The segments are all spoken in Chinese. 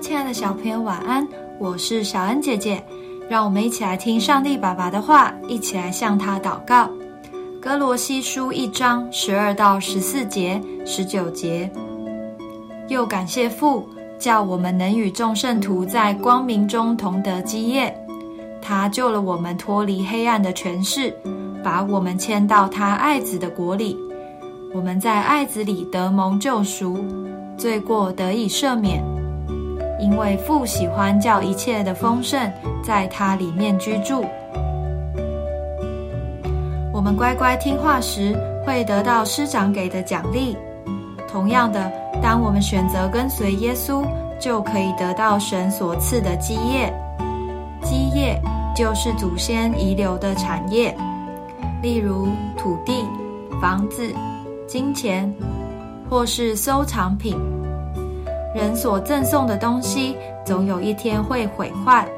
亲爱的小朋友，晚安！我是小恩姐姐，让我们一起来听上帝爸爸的话，一起来向他祷告。哥罗西书一章十二到十四节、十九节，又感谢父，叫我们能与众圣徒在光明中同得基业。他救了我们脱离黑暗的权势，把我们迁到他爱子的国里。我们在爱子里得蒙救赎，罪过得以赦免。因为父喜欢叫一切的丰盛在他里面居住。我们乖乖听话时，会得到师长给的奖励。同样的，当我们选择跟随耶稣，就可以得到神所赐的基业。基业就是祖先遗留的产业，例如土地、房子、金钱，或是收藏品。人所赠送的东西，总有一天会毁坏，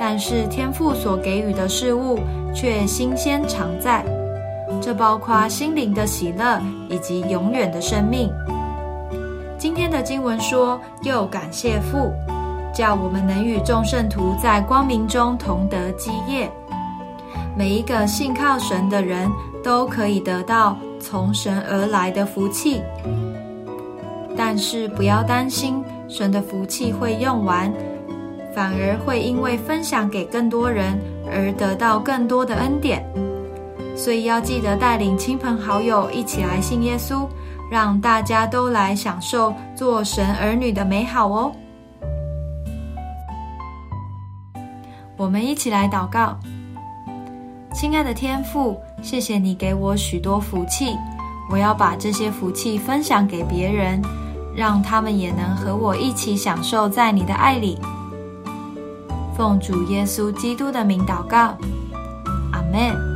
但是天父所给予的事物却新鲜常在。这包括心灵的喜乐以及永远的生命。今天的经文说：“又感谢父，叫我们能与众圣徒在光明中同得基业。”每一个信靠神的人都可以得到从神而来的福气。但是不要担心，神的福气会用完，反而会因为分享给更多人而得到更多的恩典。所以要记得带领亲朋好友一起来信耶稣，让大家都来享受做神儿女的美好哦。我们一起来祷告，亲爱的天父，谢谢你给我许多福气，我要把这些福气分享给别人。让他们也能和我一起享受在你的爱里。奉主耶稣基督的名祷告，阿门。